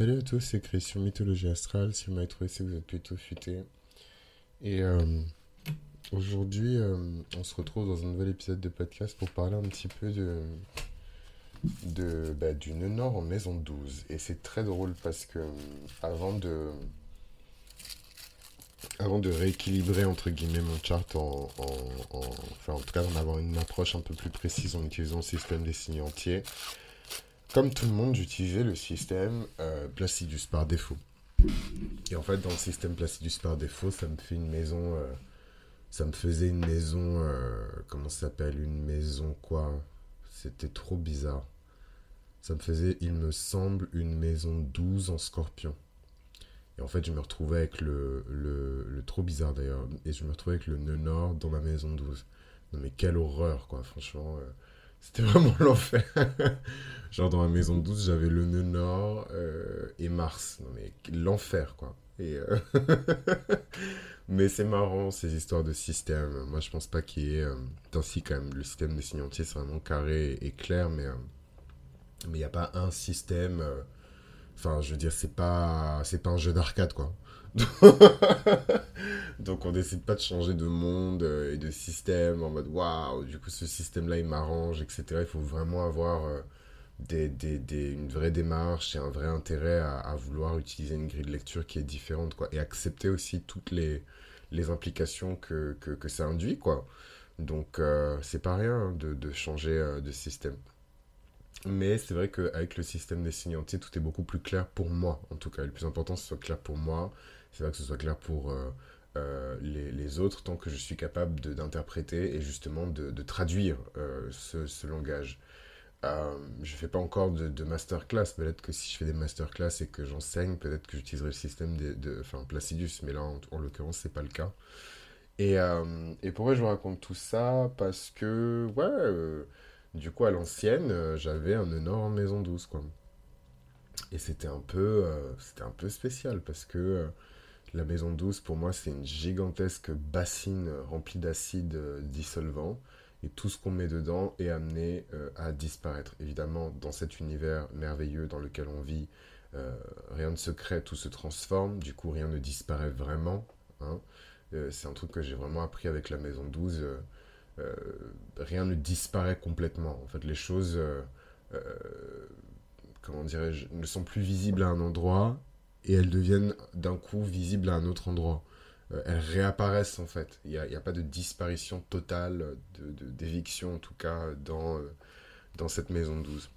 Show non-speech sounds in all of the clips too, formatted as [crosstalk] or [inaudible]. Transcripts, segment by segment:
salut à tous, c'est Chris sur Mythologie Astrale. Si vous m'avez trouvé, c'est que vous êtes plutôt futé. Et euh, aujourd'hui, euh, on se retrouve dans un nouvel épisode de podcast pour parler un petit peu de, de bah, du nœud nord en maison 12. Et c'est très drôle parce que euh, avant de avant de rééquilibrer entre guillemets mon chart en, en, en enfin en tout cas d'en avoir une approche un peu plus précise en utilisant le système des signes entiers comme tout le monde, j'utilisais le système euh, Placidus par défaut. Et en fait, dans le système Placidus par défaut, ça me fait une maison. Euh, ça me faisait une maison. Euh, comment ça s'appelle? Une maison quoi? C'était trop bizarre. Ça me faisait, il me semble, une maison 12 en scorpion. Et en fait, je me retrouvais avec le, le, trop bizarre d'ailleurs. Et je me retrouvais avec le nœud nord dans ma maison 12. Non mais quelle horreur quoi, franchement. C'était vraiment [laughs] l'enfer. Genre dans ma maison de 12, j'avais le nœud nord euh, et Mars. Non mais l'enfer quoi. Euh, [laughs] mais c'est marrant ces histoires de système. Moi je pense pas qu'il y ait... Euh... Ainsi quand même, le système des signes entiers c'est vraiment carré et clair, mais euh, il n'y a pas un système... Enfin je veux dire, c'est pas, c'est pas un jeu d'arcade quoi. [laughs] Donc on décide pas de changer de monde et de système en mode waouh, du coup ce système-là il m'arrange, etc. Il faut vraiment avoir euh, des, des, des, une vraie démarche et un vrai intérêt à, vouloir utiliser une grille de lecture qui est différente quoi. Et accepter aussi toutes les, les implications que, que, que ça induit quoi. Donc euh, c'est pas rien de, de changer euh, de système. Mais c'est vrai qu'avec le système des signes entiers, tout est beaucoup plus clair pour moi, en tout cas. Le plus important, c'est que ce soit clair pour moi, c'est vrai que ce soit clair pour euh, euh, les, autres, tant que je suis capable d'interpréter et justement de, de traduire euh, ce, ce, langage. Je fais pas encore de, de masterclass, peut-être que si je fais des masterclass et que j'enseigne, peut-être que j'utiliserai le système de, enfin, Placidus, mais là, en, en l'occurrence, c'est pas le cas. Et, et pourquoi je vous raconte tout ça? Parce que, ouais, du coup, à l'ancienne, j'avais un énorme maison douce, quoi. Et c'était un peu, c'était un peu spécial parce que la maison douce, pour moi, c'est une gigantesque bassine remplie d'acide dissolvant. Et tout ce qu'on met dedans est amené euh, à disparaître. Évidemment, dans cet univers merveilleux dans lequel on vit, euh, rien ne se crée, tout se transforme. Du coup, rien ne disparaît vraiment. Hein. Euh, c'est un truc que j'ai vraiment appris avec la maison 12. rien ne disparaît complètement. En fait, les choses, comment dirais-je, ne sont plus visibles à un endroit et elles deviennent d'un coup visibles à un autre endroit. Euh, elles réapparaissent en fait. Il n'y a, pas de disparition totale, d'éviction de, en tout cas, dans, euh, dans cette maison 12.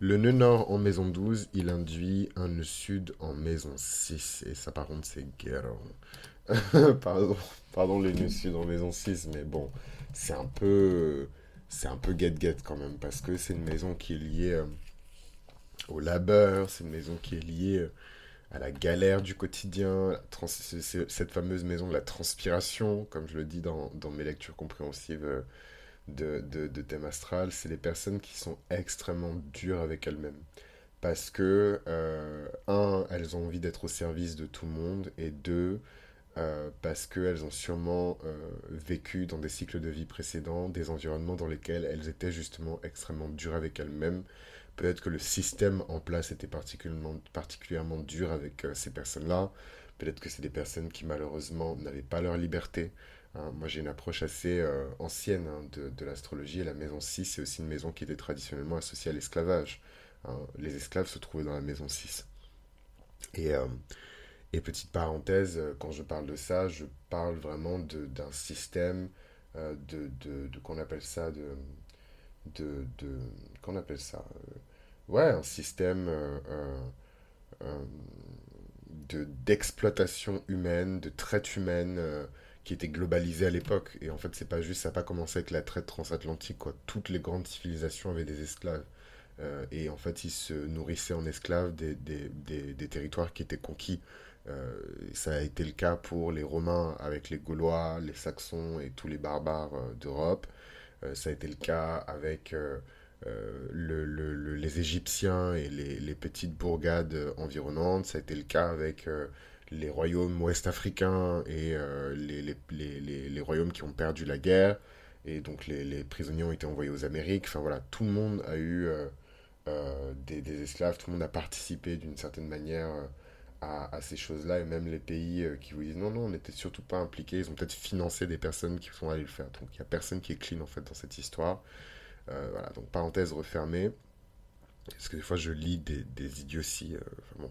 Le nœud nord en maison 12, il induit un nœud sud en maison 6. Et ça, par contre, c'est guerre. [laughs] pardon, pardon, le nœud sud en maison 6, mais bon, c'est un peu. C'est un peu get-get quand même, parce que c'est une maison qui est liée. Euh, au labeur, c'est une maison qui est liée à la galère du quotidien, cette fameuse maison de la transpiration, comme je le dis dans, mes lectures compréhensives de, de, de thème astral, c'est les personnes qui sont extrêmement dures avec elles-mêmes. Parce que, euh, un, elles ont envie d'être au service de tout le monde, et deux, euh, parce qu'elles ont sûrement euh, vécu dans des cycles de vie précédents, des environnements dans lesquels elles étaient justement extrêmement dures avec elles-mêmes, Peut-être que le système en place était particulièrement, particulièrement dur avec euh, ces personnes-là. Peut-être que c'est des personnes qui malheureusement n'avaient pas leur liberté. Hein. Moi j'ai une approche assez euh, ancienne hein, de, l'astrologie la maison 6 c'est aussi une maison qui était traditionnellement associée à l'esclavage. Hein. Les esclaves se trouvaient dans la maison 6. Et, euh, et petite parenthèse, quand je parle de ça, je parle vraiment d'un système de, de, de qu'on appelle ça de de, de qu'on appelle ça ouais, un système euh, de, d'exploitation humaine, de traite humaine euh, qui était globalisé à l'époque. Et en fait, c'est pas juste, ça n'a pas commencé avec la traite transatlantique. Toutes les grandes civilisations avaient des esclaves. Euh, et en fait, ils se nourrissaient en esclaves des, des, territoires qui étaient conquis. Ça a été le cas pour les Romains avec les Gaulois, les Saxons et tous les barbares d'Europe. ça a été le cas avec euh, le, le, les Égyptiens et les, petites bourgades environnantes. Ça a été le cas avec euh, les royaumes ouest-africains et euh, les, royaumes qui ont perdu la guerre. Et donc les, prisonniers ont été envoyés aux Amériques. Enfin voilà, tout le monde a eu des, esclaves, tout le monde a participé d'une certaine manière à, à, ces choses-là, et même les pays qui vous disent non, non, on n'était surtout pas impliqués, ils ont peut-être financé des personnes qui sont allées le faire. Donc il n'y a personne qui est clean en fait dans cette histoire. Voilà, donc parenthèse refermée. Parce que des fois je lis des, des idioties. Bon.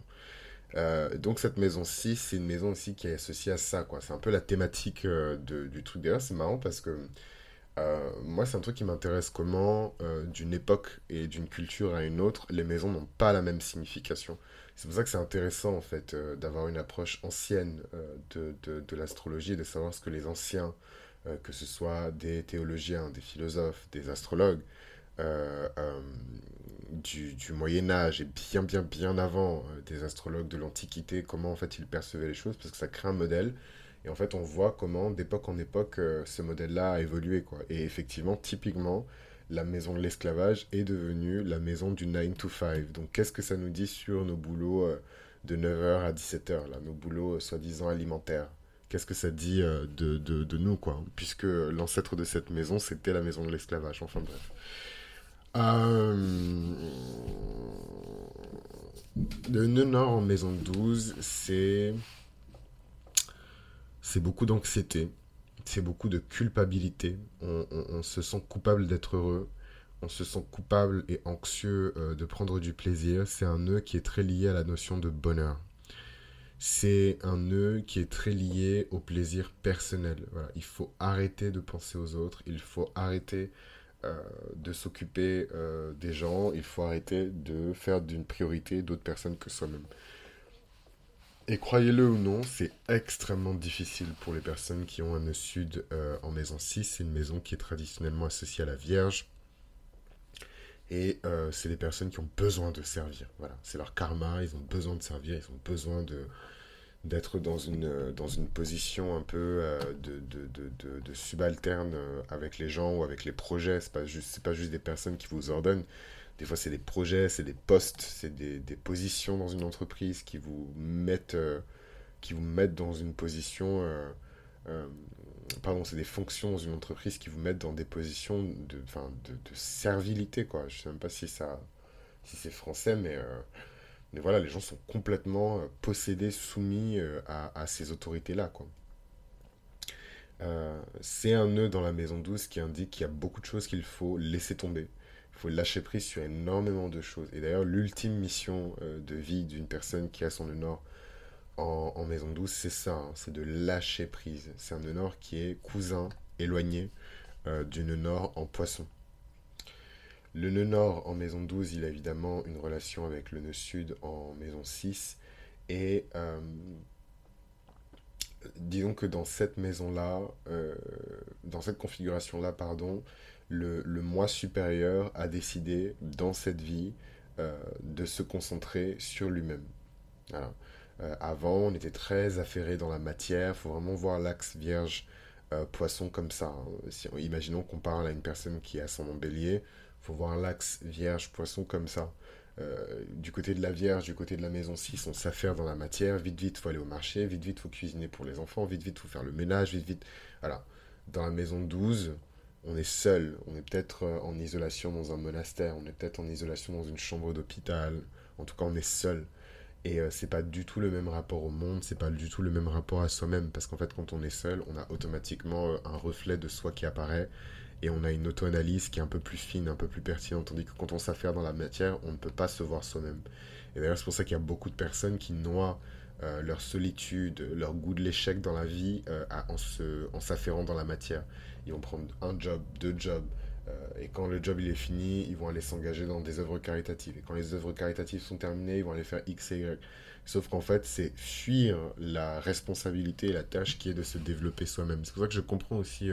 Euh, donc cette maison-ci, c'est une maison aussi qui est associée à ça. C'est un peu la thématique euh, du truc. D'ailleurs, c'est marrant parce que euh, moi, c'est un truc qui m'intéresse comment, d'une époque et d'une culture à une autre, les maisons n'ont pas la même signification. C'est pour ça que c'est intéressant, en fait, d'avoir une approche ancienne de, de, l'astrologie, de savoir ce que les anciens, que ce soit des théologiens, des philosophes, des astrologues, du, du, Moyen Âge et bien bien bien avant euh, des astrologues de l'Antiquité, comment en fait ils percevaient les choses, parce que ça crée un modèle. Et en fait, on voit comment d'époque en époque euh, ce modèle-là a évolué. Quoi. Et effectivement, typiquement, la maison de l'esclavage est devenue la maison du 9 to 5. Donc qu'est-ce que ça nous dit sur nos boulots euh, de 9h à 17h, là, nos boulots soi-disant alimentaires? Qu'est-ce que ça dit de, de, de, nous, quoi Puisque l'ancêtre de cette maison, c'était la maison de l'esclavage. Enfin bref. Euh, le nord en maison 12, c'est. C'est beaucoup d'anxiété, c'est beaucoup de culpabilité. On, se sent coupable d'être heureux, on se sent coupable et anxieux euh, de prendre du plaisir. C'est un nœud qui est très lié à la notion de bonheur. C'est un nœud qui est très lié au plaisir personnel. Il faut arrêter de penser aux autres, il faut arrêter euh, de s'occuper euh, des gens, il faut arrêter de faire d'une priorité d'autres personnes que soi-même. Et croyez-le ou non, c'est extrêmement difficile pour les personnes qui ont un nœud sud euh, en maison 6. C'est une maison qui est traditionnellement associée à la Vierge. Et c'est des personnes qui ont besoin de servir. Voilà, c'est leur karma, ils ont besoin de servir, ils ont besoin de, d'être dans une, dans une position un peu euh, de, de, de, subalterne euh, avec les gens ou avec les projets. Ce n'est pas, juste, pas juste des personnes qui vous ordonnent. Des fois, c'est des projets, c'est des postes, c'est des, des, positions dans une entreprise qui vous mettent, euh, qui vous mettent dans une position... pardon, c'est des fonctions dans une entreprise qui vous mettent dans des positions de, de, de servilité, quoi. Je sais même pas si, ça, si c'est français, mais mais voilà, les gens sont complètement euh, possédés, soumis euh, à, ces autorités-là. quoi. Euh, c'est un nœud dans la maison douce qui indique qu'il y a beaucoup de choses qu'il faut laisser tomber. Il faut lâcher prise sur énormément de choses. Et d'ailleurs, l'ultime mission de vie d'une personne qui a son nœud nord en, maison douce, c'est ça, hein, c'est de lâcher prise. C'est un nœud nord qui est cousin éloigné du nœud nord en poisson. Le nœud nord en maison 12, il a évidemment une relation avec le nœud sud en maison 6. Et euh, disons que dans cette maison-là, euh, dans cette configuration-là, pardon, le, le, moi supérieur a décidé dans cette vie euh, de se concentrer sur lui-même. Avant, on était très affairé dans la matière. Il faut vraiment voir l'axe vierge poisson comme ça. Hein. Si, imaginons qu'on parle à une personne qui a son bélier faut voir l'axe vierge-poisson comme ça. Euh, du côté de la Vierge, du côté de la maison 6, on s'affaire dans la matière. Vite, vite, faut aller au marché. Vite, vite, faut cuisiner pour les enfants. Vite, vite, faut faire le ménage. Vite, vite. Voilà. Dans la maison 12, on est seul. On est peut-être euh, en isolation dans un monastère. On est peut-être en isolation dans une chambre d'hôpital. En tout cas, on est seul. Et euh, c'est pas du tout le même rapport au monde. C'est pas du tout le même rapport à soi-même. Parce qu'en fait, quand on est seul, on a automatiquement un reflet de soi qui apparaît et on a une auto-analyse qui est un peu plus fine, un peu plus pertinente, tandis que quand on s'affaire dans la matière, on ne peut pas se voir soi-même. Et d'ailleurs, c'est pour ça qu'il y a beaucoup de personnes qui noient euh, leur solitude, leur goût de l'échec dans la vie euh, en s'affairant dans la matière. Ils vont prendre un job, deux jobs, euh, et quand le job il est fini, ils vont aller s'engager dans des œuvres caritatives. Et quand les œuvres caritatives sont terminées, ils vont aller faire X et Y. Sauf qu'en fait, c'est fuir la responsabilité et la tâche qui est de se développer soi-même. C'est pour ça que je comprends aussi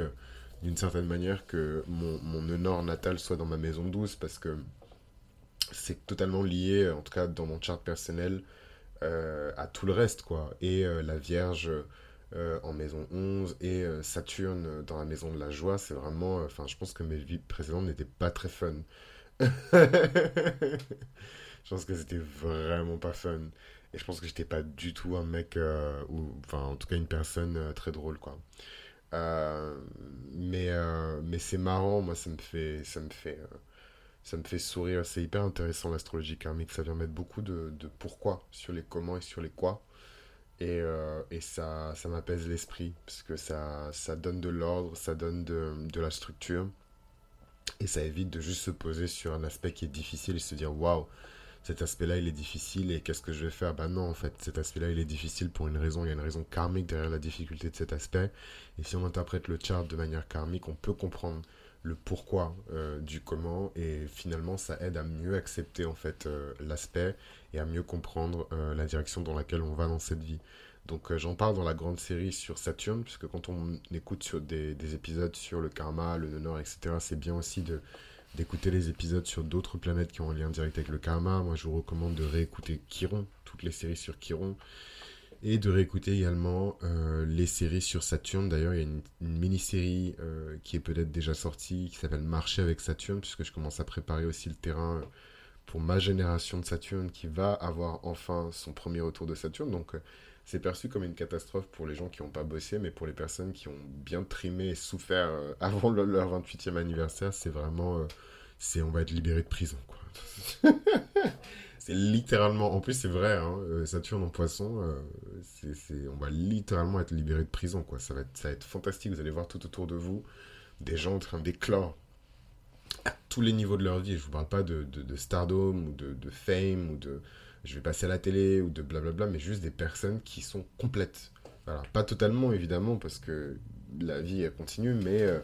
d'une certaine manière que mon, nord natal soit dans ma maison douce parce que c'est totalement lié, en tout cas dans mon chart personnel, euh, à tout le reste, quoi. Et euh, la Vierge euh, en maison 11 et Saturne dans la maison de la joie, c'est vraiment... Enfin, je pense que mes vies précédentes n'étaient pas très fun. [laughs] je pense que c'était vraiment pas fun. Et je pense que j'étais pas du tout un mec, ou enfin en tout cas une personne très drôle, quoi. Euh, mais euh, mais c'est marrant, moi ça me fait ça me fait euh, ça me fait sourire. C'est hyper intéressant l'astrologie karmique. Ça vient mettre beaucoup de, de, pourquoi sur les comment et sur les quoi. Et, euh, ça, m'apaise l'esprit parce que ça, donne de l'ordre, ça donne de, la structure. Et ça évite de juste se poser sur un aspect qui est difficile et se dire waouh, cet aspect-là il est difficile et qu'est-ce que je vais faire? Bah non, en fait, cet aspect-là il est difficile pour une raison. Il y a une raison karmique derrière la difficulté de cet aspect. Et si on interprète le chart de manière karmique, on peut comprendre le pourquoi euh, du comment et finalement ça aide à mieux accepter en fait euh, l'aspect et à mieux comprendre euh, la direction dans laquelle on va dans cette vie. Donc j'en parle dans la grande série sur Saturne puisque quand on écoute sur des, des épisodes sur le karma, le nord, etc. C'est bien aussi de d'écouter les épisodes sur d'autres planètes qui ont un lien direct avec le karma. Moi je vous recommande de réécouter Chiron, toutes les séries sur Chiron et de réécouter également euh, les séries sur Saturne. D'ailleurs, il y a une, mini-série euh, qui est peut-être déjà sortie, qui s'appelle Marcher avec Saturne, puisque je commence à préparer aussi le terrain euh, pour ma génération de Saturne qui va avoir enfin son premier retour de Saturne. Donc, c'est perçu comme une catastrophe pour les gens qui n'ont pas bossé, mais pour les personnes qui ont bien trimé et souffert [laughs] avant leur 28e anniversaire, c'est vraiment... c'est on va être libéré de prison, quoi. [laughs] C'est littéralement, en plus c'est vrai, hein, euh, Saturne en poisson, euh, on va littéralement être libéré de prison, quoi. Ça va, être, ça va être fantastique, vous allez voir tout autour de vous des gens en train d'éclore à tous les niveaux de leur vie. Je vous parle pas de, de, stardom ou de, de, fame ou de je vais passer à la télé ou de blablabla, mais juste des personnes qui sont complètes. Voilà. Pas totalement évidemment parce que la vie continue, mais euh,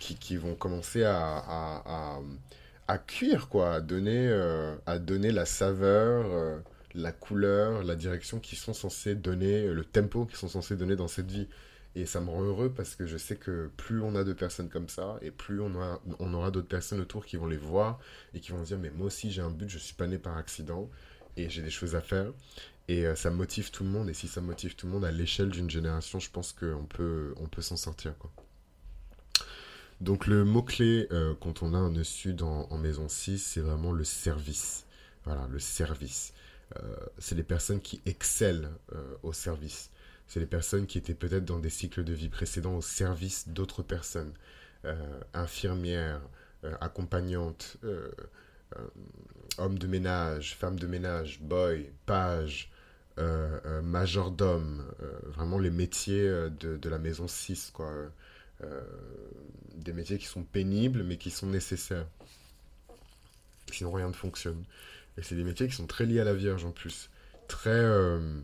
qui, qui, vont commencer à cuire, quoi, à donner, euh, à donner la saveur, euh, la couleur, la direction qui sont censés donner, le tempo qui sont censés donner dans cette vie. Et ça me rend heureux parce que je sais que plus on a de personnes comme ça, et plus on, on aura d'autres personnes autour qui vont les voir et qui vont dire Mais moi aussi j'ai un but, je suis pas né par accident et j'ai des choses à faire. Et euh, ça motive tout le monde. Et si ça motive tout le monde à l'échelle d'une génération, je pense qu'on peut, on peut s'en sortir. Quoi. Donc le mot-clé euh, quand on a un nœud sud en, maison 6, c'est vraiment le service. Voilà, le service. Euh, c'est les personnes qui excellent euh, au service. C'est les personnes qui étaient peut-être dans des cycles de vie précédents au service d'autres personnes. infirmières, accompagnantes, hommes de ménage, femmes de ménage, boy, page, majordome. vraiment les métiers de, de, la maison 6, quoi des métiers qui sont pénibles mais qui sont nécessaires. Sinon rien ne fonctionne. Et c'est des métiers qui sont très liés à la Vierge en plus. Très, euh,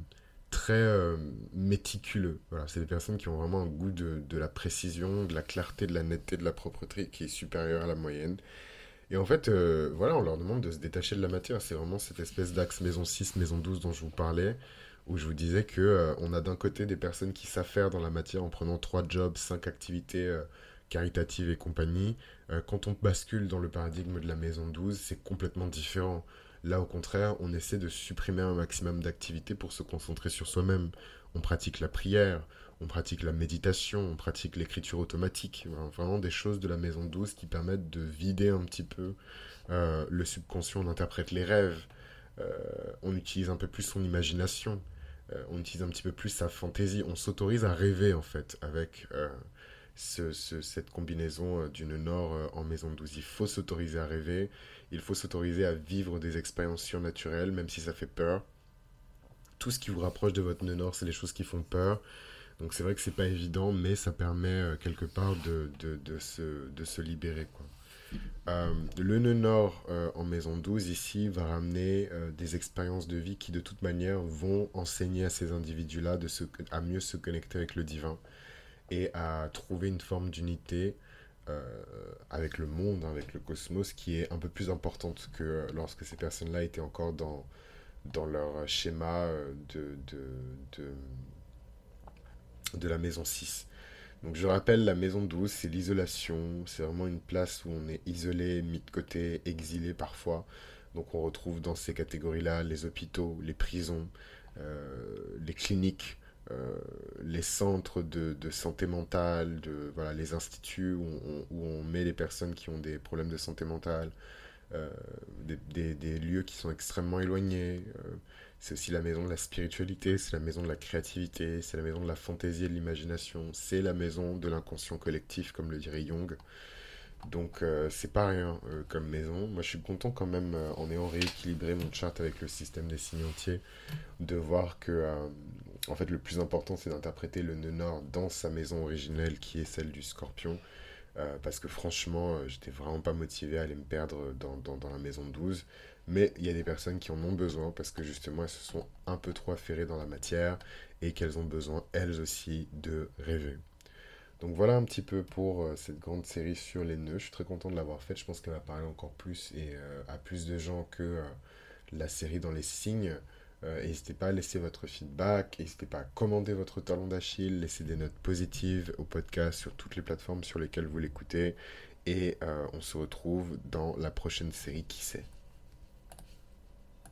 très euh, méticuleux. Voilà, c'est des personnes qui ont vraiment un goût de, de, la précision, de la clarté, de la netteté, de la propreté qui est supérieur à la moyenne. Et en fait, voilà, on leur demande de se détacher de la matière. C'est vraiment cette espèce d'axe maison 6, maison 12 dont je vous parlais où je vous disais que euh, on a d'un côté des personnes qui faire dans la matière en prenant trois jobs, cinq activités euh, caritatives et compagnie. Euh, quand on bascule dans le paradigme de la maison 12, c'est complètement différent. Là, au contraire, on essaie de supprimer un maximum d'activités pour se concentrer sur soi-même. On pratique la prière, on pratique la méditation, on pratique l'écriture automatique. Vraiment des choses de la maison 12 qui permettent de vider un petit peu le subconscient. On interprète les rêves. on utilise un peu plus son imagination. Euh, on utilise un petit peu plus sa fantaisie, on s'autorise à rêver en fait avec euh, cette combinaison euh, d'une Nord en maison 12. Il faut s'autoriser à rêver, il faut s'autoriser à vivre des expériences surnaturelles, même si ça fait peur. Tout ce qui vous rapproche de votre Nord, c'est les choses qui font peur. Donc c'est vrai que c'est pas évident, mais ça permet quelque part de, se, libérer. Euh, le nœud nord euh, en maison 12 ici va ramener euh, des expériences de vie qui de toute manière vont enseigner à ces individus-là de à mieux se connecter avec le divin et à trouver une forme d'unité avec le monde, avec le cosmos qui est un peu plus importante que lorsque ces personnes-là étaient encore dans, leur schéma de, de la maison 6. Donc je rappelle, la maison douce, c'est l'isolation, c'est vraiment une place où on est isolé, mis de côté, exilé parfois. Donc on retrouve dans ces catégories-là les hôpitaux, les prisons, euh, les cliniques, euh, les centres de, santé mentale, les instituts où on, met les personnes qui ont des problèmes de santé mentale, euh, des, lieux qui sont extrêmement éloignés. C'est aussi la maison de la spiritualité, c'est la maison de la créativité, c'est la maison de la fantaisie et de l'imagination, c'est la maison de l'inconscient collectif, comme le dirait Jung. Donc euh, c'est pas rien euh, comme maison. Moi je suis content quand même euh, en ayant rééquilibré mon chart avec le système des signes entiers de voir que en fait le plus important c'est d'interpréter le nœud nord dans sa maison originelle qui est celle du scorpion. parce que franchement j'étais vraiment pas motivé à aller me perdre dans, dans, la maison 12. Mais il y a des personnes qui en ont besoin parce que justement elles se sont un peu trop affairées dans la matière et qu'elles ont besoin elles aussi de rêver. Donc voilà un petit peu pour euh, cette grande série sur les nœuds. Je suis très content de l'avoir faite. Je pense qu'elle va parler encore plus et euh, à plus de gens que euh, la série dans les signes. N'hésitez pas à laisser votre feedback, n'hésitez pas à commander votre talon d'Achille, laisser des notes positives au podcast sur toutes les plateformes sur lesquelles vous l'écoutez. Et on se retrouve dans la prochaine série, qui sait